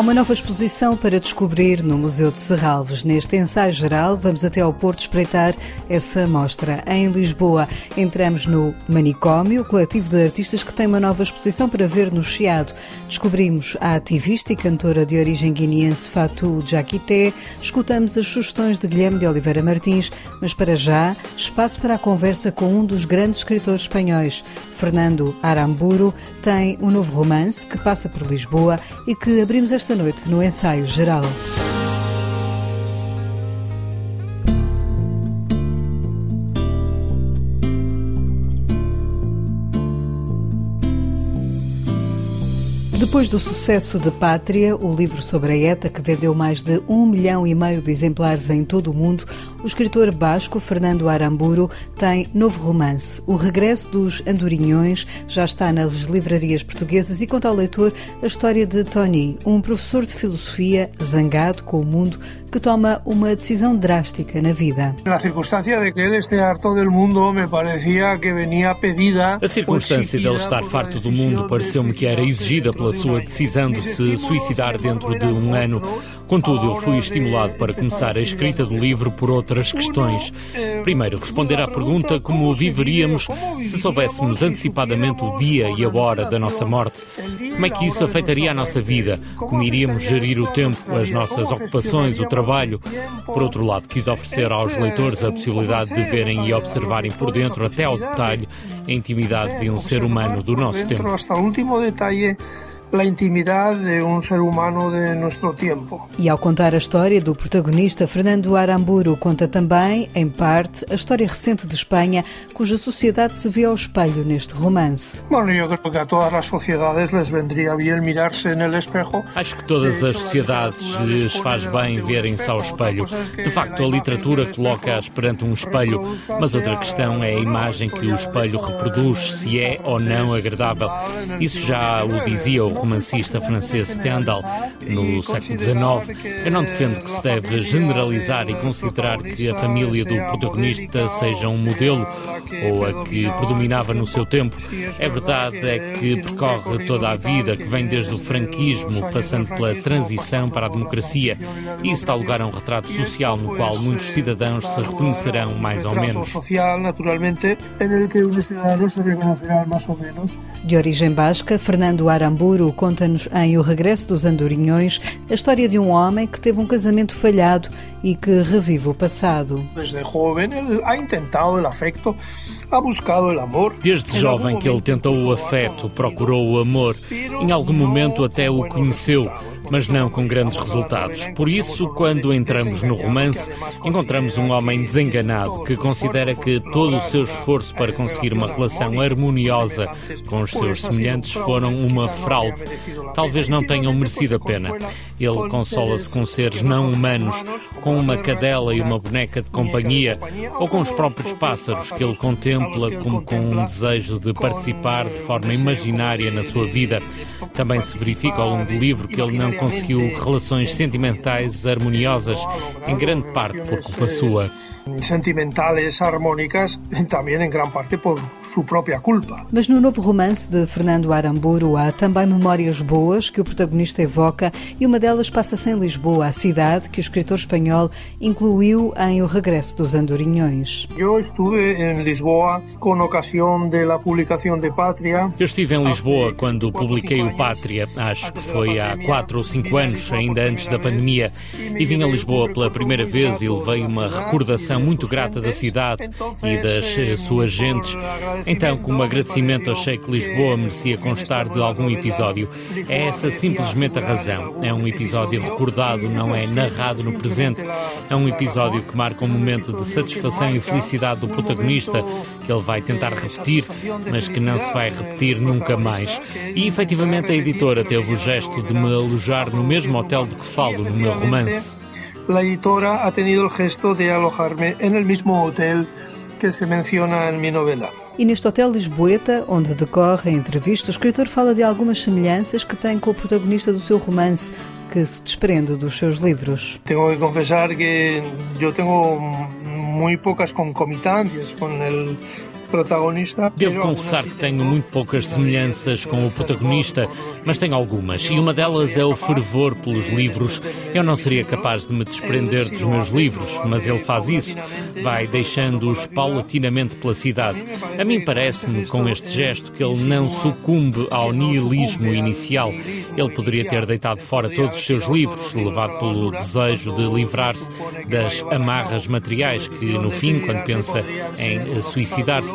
Há uma nova exposição para descobrir no Museu de Serralves. Neste ensaio geral, vamos até ao Porto espreitar essa mostra. Em Lisboa, entramos no Manicômio, coletivo de artistas que tem uma nova exposição para ver no Chiado. Descobrimos a ativista e cantora de origem guineense Fatou Jaquité, escutamos as sugestões de Guilherme de Oliveira Martins, mas para já, espaço para a conversa com um dos grandes escritores espanhóis. Fernando Aramburu tem um novo romance que passa por Lisboa e que abrimos esta noite no ensaio geral. Depois do sucesso de Pátria, o livro sobre a ETA, que vendeu mais de um milhão e meio de exemplares em todo o mundo, o escritor basco Fernando Aramburu tem novo romance. O Regresso dos Andorinhões já está nas livrarias portuguesas e conta ao leitor a história de Tony, um professor de filosofia zangado com o mundo que toma uma decisão drástica na vida. A circunstância de que ele esteja harto do mundo me parecia que venia pedida. A circunstância dele estar farto do mundo pareceu-me que era exigida pela sua decisão de se suicidar dentro de um ano. Contudo, eu fui estimulado para começar a escrita do livro por outras questões. Primeiro, responder à pergunta como viveríamos se soubéssemos antecipadamente o dia e a hora da nossa morte. Como é que isso afetaria a nossa vida? Como iríamos gerir o tempo, as nossas ocupações, o trabalho? Por outro lado, quis oferecer aos leitores a possibilidade de verem e observarem por dentro, até ao detalhe, a intimidade de um ser humano do nosso tempo a intimidade de um ser humano de nosso tempo. E ao contar a história do protagonista, Fernando Aramburu conta também, em parte, a história recente de Espanha, cuja sociedade se vê ao espelho neste romance. Bueno, eu creo que a todas as sociedades les vendría bien mirarse no espejo. Acho que todas as sociedades lhes faz bem verem-se ao espelho. De facto, a literatura coloca-as perante um espelho, mas outra questão é a imagem que o espelho reproduz, se é ou não agradável. Isso já o dizia o romancista francês Stendhal no século XIX. Eu não defendo que se deve generalizar e considerar que a família do protagonista seja um modelo ou a que predominava no seu tempo. É verdade é que percorre toda a vida, que vem desde o franquismo, passando pela transição para a democracia. E isso dá lugar a um retrato social no qual muitos cidadãos se reconhecerão mais ou menos. social, naturalmente, em que os cidadãos se reconhecerão mais ou menos. De origem basca, Fernando Aramburu conta-nos em O Regresso dos Andorinhões a história de um homem que teve um casamento falhado e que revive o passado. Desde jovem, ele ha intentado o afecto ha buscado o amor. Desde jovem que ele tentou o afeto, procurou o amor. Em algum momento até o conheceu, mas não com grandes resultados. Por isso, quando entramos no romance, encontramos um homem desenganado que considera que todo o seu esforço para conseguir uma relação harmoniosa com os seus semelhantes foram uma fraude. Talvez não tenham merecido a pena. Ele consola-se com seres não humanos, com uma cadela e uma boneca de companhia, ou com os próprios pássaros que ele contempla como com um desejo de participar de forma imaginária na sua vida. Também se verifica ao longo do livro que ele não conseguiu relações sentimentais harmoniosas, em grande parte por culpa sua sentimentales, armónicas, também em grande parte por sua própria culpa. Mas no novo romance de Fernando Aramburu há também memórias boas que o protagonista evoca e uma delas passa-se em Lisboa, a cidade que o escritor espanhol incluiu em O Regresso dos Andorinhões. Eu estive em Lisboa com ocasião da publicação de Pátria. Eu estive em Lisboa quando publiquei o Pátria, acho que foi há quatro ou cinco anos, ainda antes da pandemia, e vim a Lisboa pela primeira vez e levei uma recordação muito grata da cidade e das eh, suas gentes. Então, como agradecimento, achei que Lisboa merecia constar de algum episódio. É essa simplesmente a razão. É um episódio recordado, não é narrado no presente. É um episódio que marca um momento de satisfação e felicidade do protagonista, que ele vai tentar repetir, mas que não se vai repetir nunca mais. E efetivamente a editora teve o gesto de me alojar no mesmo hotel de que falo no meu romance. A editora ha tenido o gesto de alojarme no mesmo hotel que se menciona em minha novela. E neste Hotel Lisboeta, onde decorre a entrevista, o escritor fala de algumas semelhanças que tem com o protagonista do seu romance, que se desprende dos seus livros. Tenho que confessar que eu tenho muito poucas concomitâncias com o protagonista. Devo confessar que tenho muito poucas semelhanças com o protagonista, mas tenho algumas, e uma delas é o fervor pelos livros. Eu não seria capaz de me desprender dos meus livros, mas ele faz isso, vai deixando-os paulatinamente pela cidade. A mim parece-me, com este gesto, que ele não sucumbe ao nihilismo inicial. Ele poderia ter deitado fora todos os seus livros, levado pelo desejo de livrar-se das amarras materiais que, no fim, quando pensa em suicidar-se,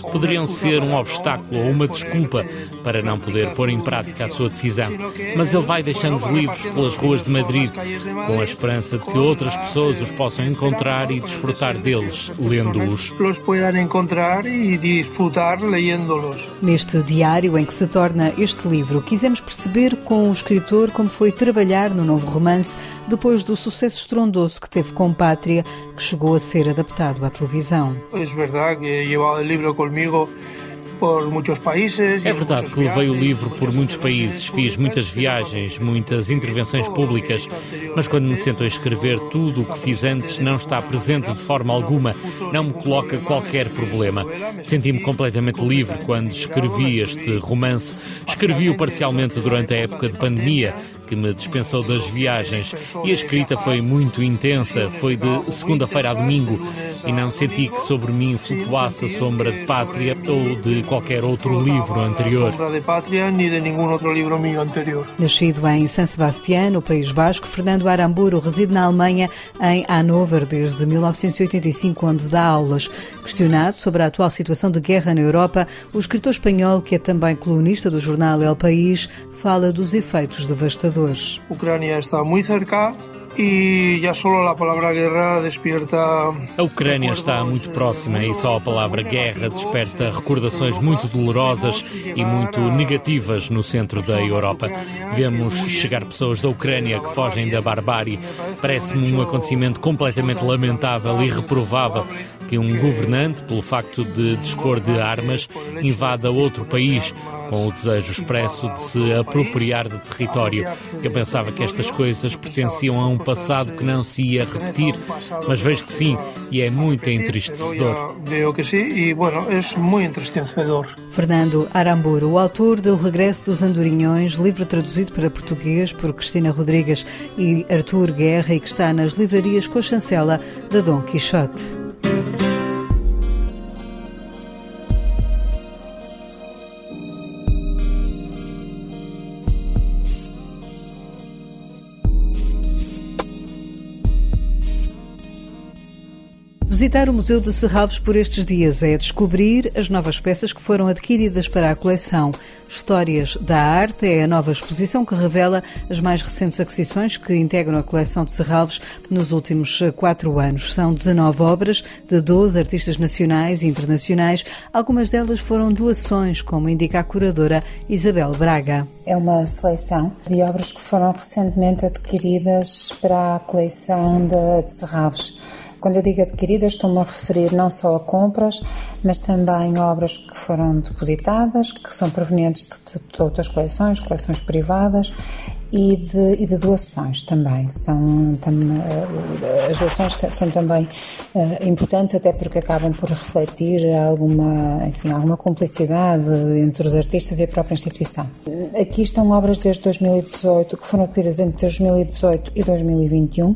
poderiam ser um obstáculo ou uma desculpa para não poder pôr em prática a sua decisão. Mas ele vai deixando os livros pelas ruas de Madrid, com a esperança de que outras pessoas os possam encontrar e desfrutar deles, lendo-os. Los puedan encontrar e disfrutar leyéndolos. Neste diário em que se torna este livro, quisemos perceber com o escritor como foi trabalhar no novo romance depois do sucesso estrondoso que teve com Pátria, que chegou a ser adaptado à televisão. É verdade llevado el libro conmigo por muitos países. É verdade que levei o livro por muitos países, fiz muitas viagens, muitas intervenções públicas, mas quando me sento a escrever, tudo o que fiz antes não está presente de forma alguma, não me coloca qualquer problema. Senti-me completamente livre quando escrevi este romance. Escrevi-o parcialmente durante a época de pandemia, que me dispensou das viagens e a escrita foi muito intensa, foi de segunda-feira a domingo e não senti que sobre mim flutuasse a sombra de Pátria ou de qualquer outro livro anterior. Nascido em San Sebastián, no País Basco, Fernando Aramburu reside na Alemanha, em Hannover, desde 1985, onde dá aulas. Questionado sobre a atual situação de guerra na Europa, o escritor espanhol, que é também colunista do jornal El País, fala dos efeitos devastadores. Ucrânia está muito cerca e já só a palavra guerra despierta. A Ucrânia está muito próxima e só a palavra guerra desperta recordações muito dolorosas e muito negativas no centro da Europa. Vemos chegar pessoas da Ucrânia que fogem da barbárie. Parece-me um acontecimento completamente lamentável e reprovável que um governante, pelo facto de dispor de armas, invada outro país com o desejo expresso de se apropriar de território. Eu pensava que estas coisas pertenciam a um passado que não se ia repetir, mas vejo que sim, e é muito entristecedor. Vejo que sim, e bueno, é muito entristecedor. Fernando Aramburu, o autor do Regresso dos Andorinhões, livro traduzido para português por Cristina Rodrigues e Artur Guerra e que está nas livrarias com a chancela da Dom Quixote. Visitar o Museu de Serralves por estes dias é descobrir as novas peças que foram adquiridas para a coleção. Histórias da Arte é a nova exposição que revela as mais recentes aquisições que integram a coleção de Serralves nos últimos quatro anos. São 19 obras de 12 artistas nacionais e internacionais. Algumas delas foram doações, como indica a curadora Isabel Braga. É uma seleção de obras que foram recentemente adquiridas para a coleção de, de Serralves quando eu digo adquiridas, estou-me a referir não só a compras, mas também obras que foram depositadas, que são provenientes de, de outras coleções, coleções privadas e de, e de, doações também. São, tam, eh, as doações são também uh, importantes até porque acabam por refletir alguma, enfim, alguma cumplicidade entre os artistas e a própria instituição. Aqui estão obras desde 2018 que foram adquiridas entre 2018 e 2021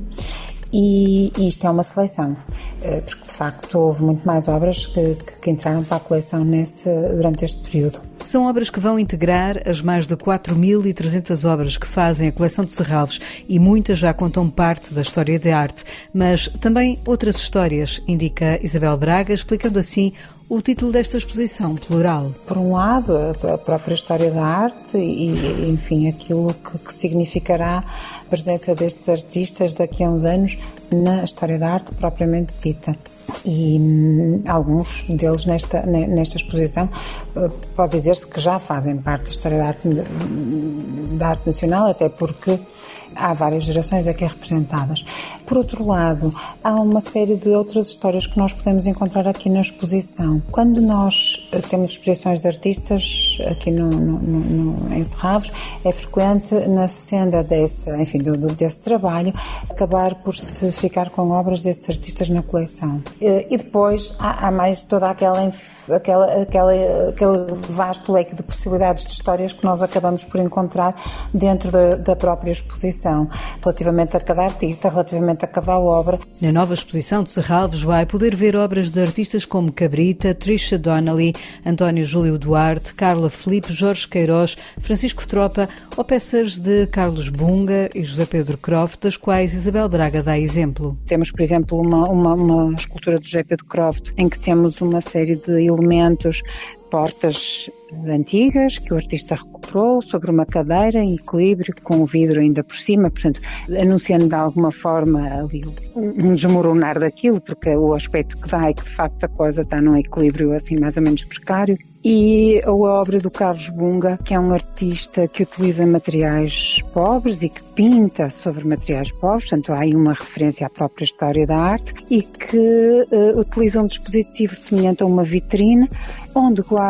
e, isto é uma seleção, eh, porque de facto houve muito mais obras que, que entraram para a coleção nesse, durante este período. São obras que vão integrar as mais de 4.300 obras que fazem a coleção de Serralves e muitas já contam parte da história de arte, mas também outras histórias, indica Isabel Braga, explicando assim o título desta exposição, plural? Por um lado, a própria história da arte e, enfim, aquilo que, que, significará a presença destes artistas daqui a uns anos na história da arte propriamente dita. E hum, alguns deles nesta, nesta exposição eh, pode dizer-se que já fazem parte da história da arte, da arte nacional, até porque há várias gerações aqui representadas. Por outro lado, há uma série de outras histórias que nós podemos encontrar aqui na exposição. Quando nós temos exposições de artistas aqui no, no, no, em Serravos, é frequente na senda desse, enfim, do, desse trabalho acabar por se ficar com obras desses artistas na coleção. E depois há, há mais toda aquela, aquela, aquela, aquele vasto leque de possibilidades de histórias que nós acabamos por encontrar dentro da, da própria exposição, relativamente a cada artista, relativamente a cada obra. Na nova exposição de Serralves vai poder ver obras de artistas como Cabrita, Trisha Donnelly, António Júlio Duarte, Carla Felipe, Jorge Queiroz, Francisco Tropa ou peças de Carlos Bunga e José Pedro Croft, das quais Isabel Braga dá exemplo. Temos, por exemplo, uma, uma, uma escultura de José Pedro Croft em que temos uma série de elementos portas antigas que o artista recuperou sobre uma cadeira em equilíbrio com o vidro ainda por cima, portanto, anunciando de alguma forma ali um desmoronar daquilo, porque o aspecto que dá é que de facto a coisa está num equilíbrio assim mais ou menos precário. E a obra do Carlos Bunga, que é um artista que utiliza materiais pobres e que pinta sobre materiais pobres, portanto há aí uma referência à própria história da arte e que uh, utiliza um dispositivo semelhante a uma vitrine onde guarda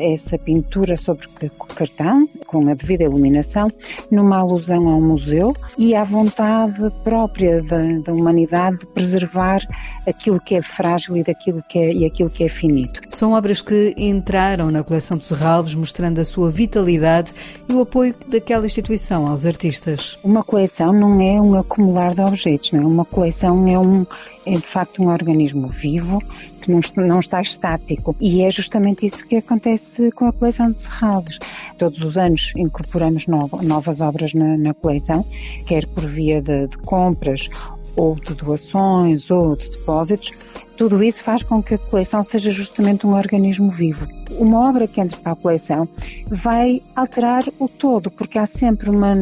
essa pintura sobre cartão, com a devida iluminação, numa alusão ao museu e à vontade própria da, da humanidade de preservar aquilo que é frágil e, daquilo que é, e aquilo que é finito. São obras que entraram na coleção de Serralves, mostrando a sua vitalidade e o apoio daquela instituição aos artistas. Uma coleção não é um acumular de objetos, não é? Uma coleção é um é de facto um organismo vivo que não, não está estático. E é justamente isso que acontece com a coleção de Serralves. Todos os anos incorporamos novo, novas obras na, na, coleção, quer por via de, de compras ou de doações ou de depósitos, tudo isso faz com que a coleção seja justamente um organismo vivo. Uma obra que entra para a coleção vai alterar o todo, porque há sempre, uma,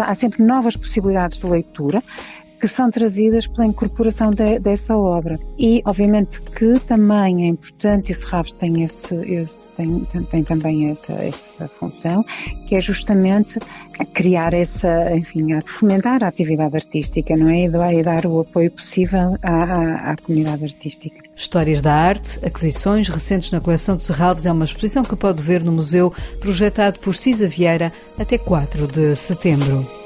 há sempre novas possibilidades de leitura, que são trazidas pela incorporação de, dessa obra. E, obviamente, que também é importante, e Serrabos tem, esse, esse, tem, tem também essa, essa função, que é justamente criar essa, enfim, a fomentar a atividade artística, não é? E dar o apoio possível à, à, à comunidade artística. Histórias da arte, aquisições recentes na coleção de Serralves é uma exposição que pode ver no museu, projetado por Cisa Vieira até 4 de setembro.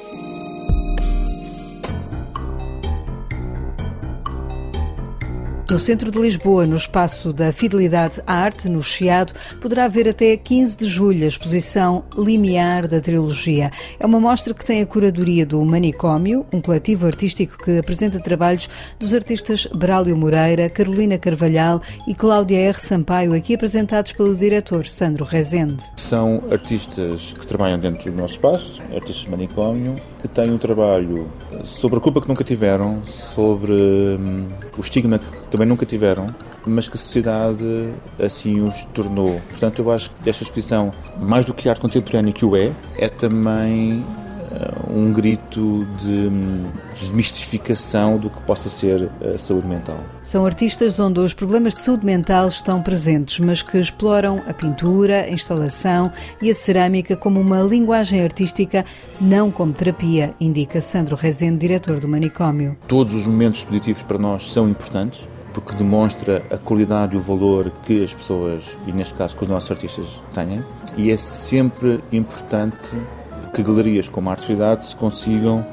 No centro de Lisboa, no espaço da Fidelidade à Arte, no Chiado, poderá ver até 15 de julho a exposição Limiar da Trilogia. É uma mostra que tem a curadoria do Manicômio, um coletivo artístico que apresenta trabalhos dos artistas Brálio Moreira, Carolina Carvalhal e Cláudia R. Sampaio, aqui apresentados pelo diretor Sandro Rezende. São artistas que trabalham dentro do nosso espaço, artistas Manicômio, que têm um trabalho sobre a culpa que nunca tiveram, sobre hum, o estigma que também nunca tiveram, mas que a sociedade assim os tornou. Portanto, eu acho que esta exposição, mais do que arte contemporânea que o é, é também uh, um grito de hum, desmistificação do que possa ser a saúde mental. São artistas onde os problemas de saúde mental estão presentes, mas que exploram a pintura, a instalação e a cerâmica como uma linguagem artística, não como terapia, indica Sandro Rezende, diretor do manicômio. Todos os momentos positivos para nós são importantes, porque demonstra a qualidade e o valor que as pessoas, e neste caso que os nossos artistas, têm. E é sempre importante que galerias como a Arte Cidade consigam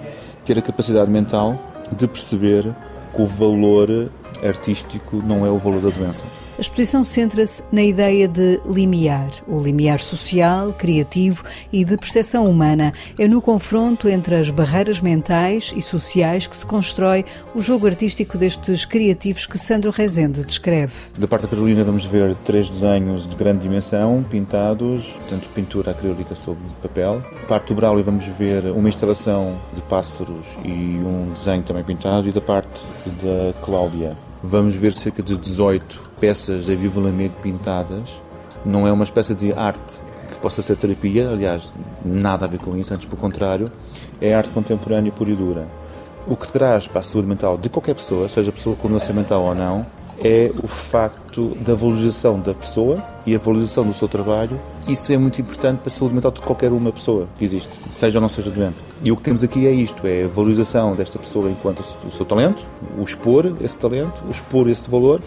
ter a capacidade mental de perceber que o valor artístico não é o valor da doença. A exposição centra-se na ideia de limiar, o limiar social, criativo e de percepção humana. É no confronto entre as barreiras mentais e sociais que se constrói o jogo artístico destes criativos que Sandro Rezende descreve. Da parte da Carolina vamos ver três desenhos de grande dimensão, pintados, tanto pintura acrílica sobre papel. Da parte do Braulio vamos ver uma instalação de pássaros e um desenho também pintado. E da parte da Cláudia vamos ver cerca de 18 peças de Viva pintadas. Não é uma espécie de arte que possa ser terapia, aliás, nada a ver com isso, antes pelo contrário, é arte contemporânea pura e dura. O que traz para a saúde mental de qualquer pessoa, seja pessoa com doença mental ou não, é o facto da valorização da pessoa e a valorização do seu trabalho. Isso é muito importante para a saúde mental de qualquer uma pessoa que existe, seja ou não seja doente. E o que temos aqui é isto, é a valorização desta pessoa enquanto o seu talento, o expor esse talento, o expor esse valor.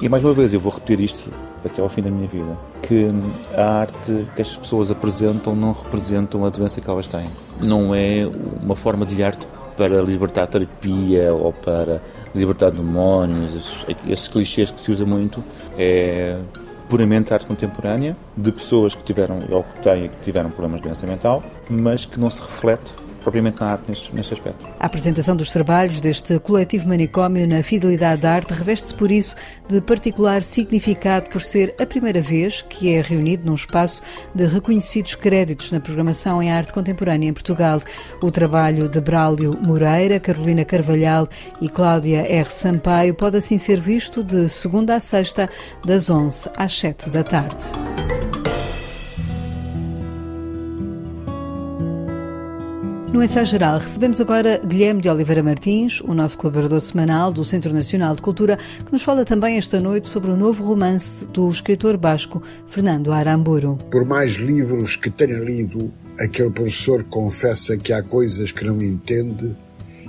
E mais uma vez, eu vou repetir isto até ao fim da minha vida, que a arte que estas pessoas apresentam não representam a doença que elas têm. Não é uma forma de arte para libertar terapia ou para libertar demónios, esses clichês que se usa muito, é puramente arte contemporânea de pessoas que tiveram ou que têm que tiveram problemas de doença mental, mas que não se reflete propriamente na arte neste, aspecto. A apresentação dos trabalhos deste coletivo manicômio na Fidelidade da Arte reveste-se por isso de particular significado por ser a primeira vez que é reunido num espaço de reconhecidos créditos na programação em arte contemporânea em Portugal. O trabalho de Braulio Moreira, Carolina Carvalhal e Cláudia R. Sampaio pode assim ser visto de segunda a sexta, das 11 às 7 da tarde. No ensaio geral, recebemos agora Guilherme de Oliveira Martins, o nosso colaborador semanal do Centro Nacional de Cultura, que nos fala também esta noite sobre o novo romance do escritor basco Fernando Aramburu. Por mais livros que tenha lido, aquele professor confessa que há coisas que não entende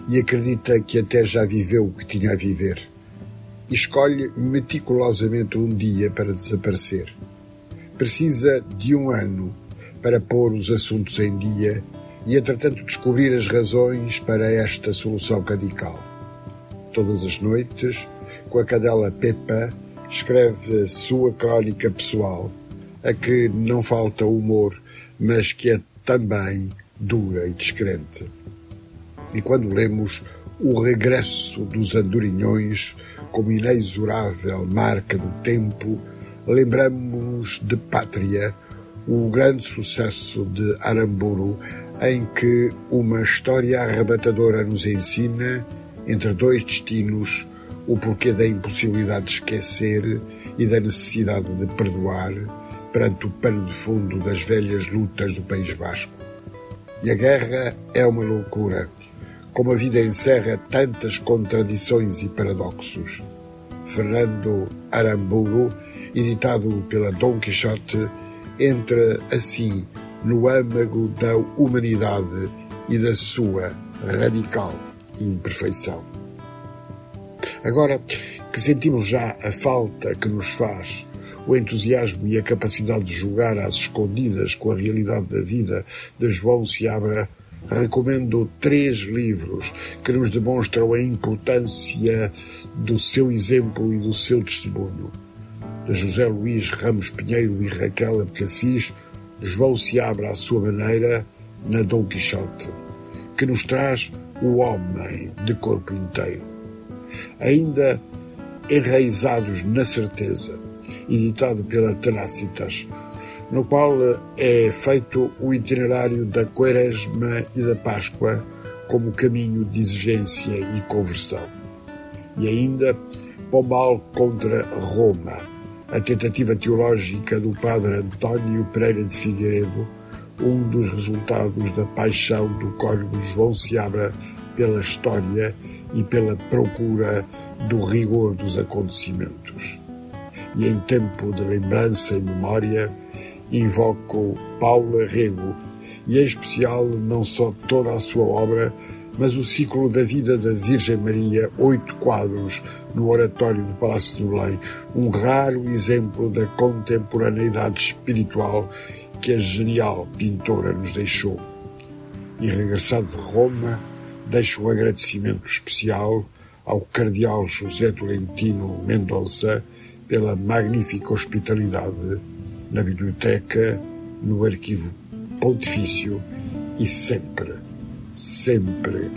e acredita que até já viveu o que tinha a viver. E escolhe meticulosamente um dia para desaparecer. Precisa de um ano para pôr os assuntos em dia e, entretanto, descobrir as razões para esta solução radical. Todas as noites, com a cadela Pepa, escreve a sua crónica pessoal, a que não falta humor, mas que é também dura e descrente. E quando lemos o regresso dos andorinhões como inexorável marca do tempo, lembramos de Pátria, o grande sucesso de Aramburu, em que uma história arrebatadora nos ensina, entre dois destinos, o porquê da impossibilidade de esquecer e da necessidade de perdoar perante o pano de fundo das velhas lutas do País Basco. E a guerra é uma loucura, como a vida encerra tantas contradições e paradoxos. Fernando Aramburu, editado pela Dom Quixote, entra assim no âmago da humanidade e da sua radical imperfeição. Agora que sentimos já a falta que nos faz o entusiasmo e a capacidade de jogar às escondidas com a realidade da vida de João Seabra, recomendo três livros que nos demonstram a importância do seu exemplo e do seu testemunho. De José Luís Ramos Pinheiro e Raquel Abcacis, João se abre à sua maneira na Dom Quixote, que nos traz o homem de corpo inteiro. Ainda enraizados na certeza, editado pela Tenacitas, no qual é feito o itinerário da Quaresma e da Páscoa como caminho de exigência e conversão. E ainda Pombal contra Roma, a tentativa teológica do padre António Pereira de Figueiredo, um dos resultados da paixão do código João Seabra pela história e pela procura do rigor dos acontecimentos. E em tempo de lembrança e memória, invoco Paulo Rego, e em especial não só toda a sua obra, mas o ciclo da vida da Virgem Maria, oito quadros no oratório do Palácio de Belém, um raro exemplo da contemporaneidade espiritual que a genial pintora nos deixou. E regressado de Roma, deixo um agradecimento especial ao cardeal José Tolentino Mendonça pela magnífica hospitalidade na biblioteca, no arquivo pontifício e sempre sempre.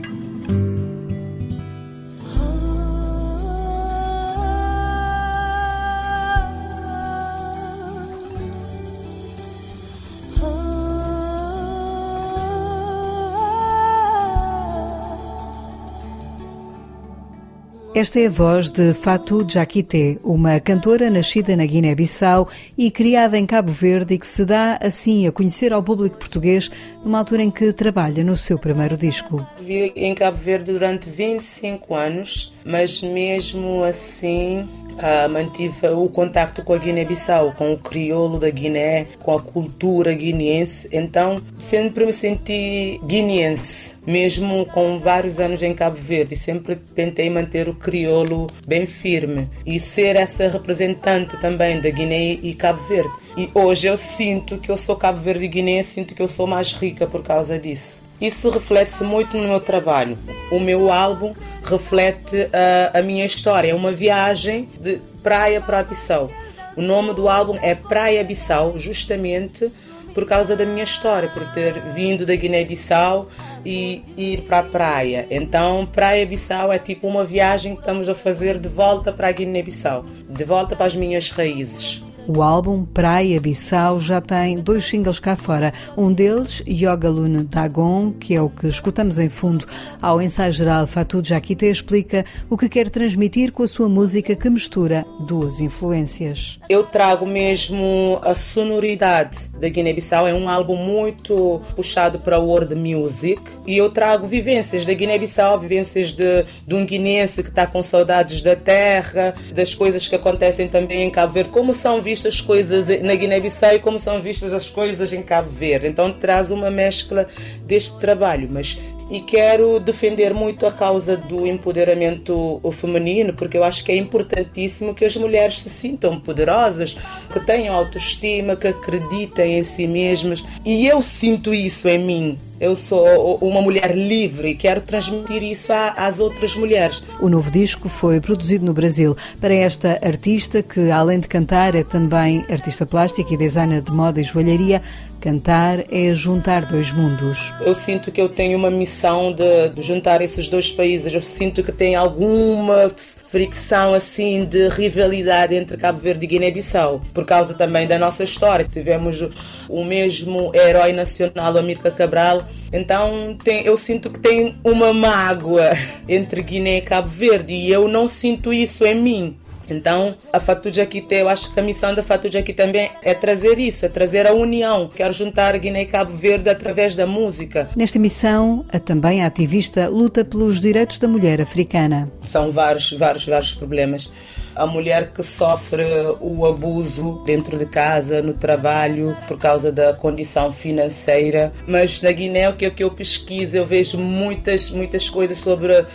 Esta é a voz de Fatou Jakite, uma cantora nascida na Guiné-Bissau e criada em Cabo Verde e que se dá assim a conhecer ao público português numa altura em que trabalha no seu primeiro disco. Vivi em Cabo Verde durante 25 anos, mas mesmo assim Uh, mantive o contacto com a Guiné-Bissau, com o crioulo da Guiné, com a cultura guineense. Então, sempre me senti guineense, mesmo com vários anos em Cabo Verde. Sempre tentei manter o crioulo bem firme e ser essa representante também da Guiné e Cabo Verde. E hoje eu sinto que eu sou Cabo Verde e Guiné, sinto que eu sou mais rica por causa disso. Isso reflete-se muito no meu trabalho. O meu álbum reflete a, a minha história, é uma viagem de praia para Bissau. O nome do álbum é Praia Bissau, justamente por causa da minha história, por ter vindo da Guiné-Bissau e ir para a praia. Então, Praia Bissau é tipo uma viagem que estamos a fazer de volta para a Guiné-Bissau, de volta para as minhas raízes. O álbum Praia Bissau já tem dois singles cá fora. Um deles, Yoga Lune Dagon, que é o que escutamos em fundo ao ensaio geral Fatou Jaquite, explica o que quer transmitir com a sua música que mistura duas influências. Eu trago mesmo a sonoridade da Guiné-Bissau. É um álbum muito puxado para o world music e eu trago vivências da Guiné-Bissau, vivências de, de um guinense que está com saudades da terra, das coisas que acontecem também em Cabo Verde, como são vistas as coisas na Guiné-Bissau e como são vistas as coisas em Cabo Verde. Então traz uma mescla deste trabalho, mas e quero defender muito a causa do empoderamento feminino, porque eu acho que é importantíssimo que as mulheres se sintam poderosas, que tenham autoestima, que acreditem em si mesmas. E eu sinto isso em mim. Eu sou uma mulher livre e quero transmitir isso às outras mulheres. O novo disco foi produzido no Brasil para esta artista que, além de cantar, é também artista plástica e designer de moda e joalharia. Cantar é juntar dois mundos. Eu sinto que eu tenho uma missão de, de juntar esses dois países. Eu sinto que tem alguma fricção assim de rivalidade entre Cabo Verde e Guiné-Bissau, por causa também da nossa história. Tivemos o mesmo herói nacional, Amílcar Cabral. Então tem, eu sinto que tem uma mágoa entre Guiné e Cabo Verde e eu não sinto isso em mim. Então, a Fatuja aqui, eu acho que a missão da Fatuja aqui também é trazer isso, é trazer a união. Quero juntar Guiné e Cabo Verde através da música. Nesta missão, a também a ativista luta pelos direitos da mulher africana. São vários, vários, vários problemas. A mulher que sofre o abuso dentro de casa, no trabalho, por causa da condição financeira. Mas na Guiné, o que, é que eu pesquiso, eu vejo muitas, muitas coisas sobre uh,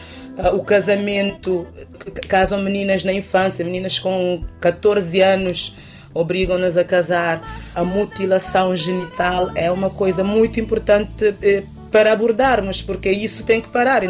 o casamento, casam meninas na infância, meninas com 14 anos obrigam-nas a casar. A mutilação genital é uma coisa muito importante eh, para abordarmos, porque isso tem que parar.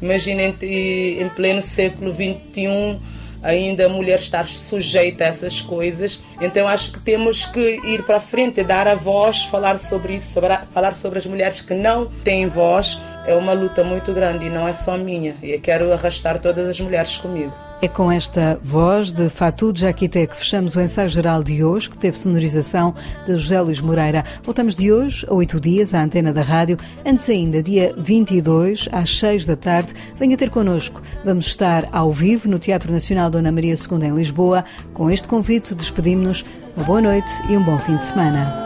Imaginem em pleno século XXI ainda a mulher estar sujeita a essas coisas. Então acho que temos que ir para frente, dar a voz, falar sobre isso, sobre a, falar sobre as mulheres que não têm voz é uma luta muito grande e não é só minha. E eu quero arrastar todas as mulheres comigo. É com esta voz de Fatou Jaquité que fechamos o ensaio geral de hoje, que teve sonorização de José Luís Moreira. Voltamos de hoje a oito dias à antena da rádio. Antes ainda, dia 22, às seis da tarde, venha ter connosco. Vamos estar ao vivo no Teatro Nacional Dona Maria II em Lisboa. Com este convite, despedimos-nos. Uma boa noite e um bom fim de semana.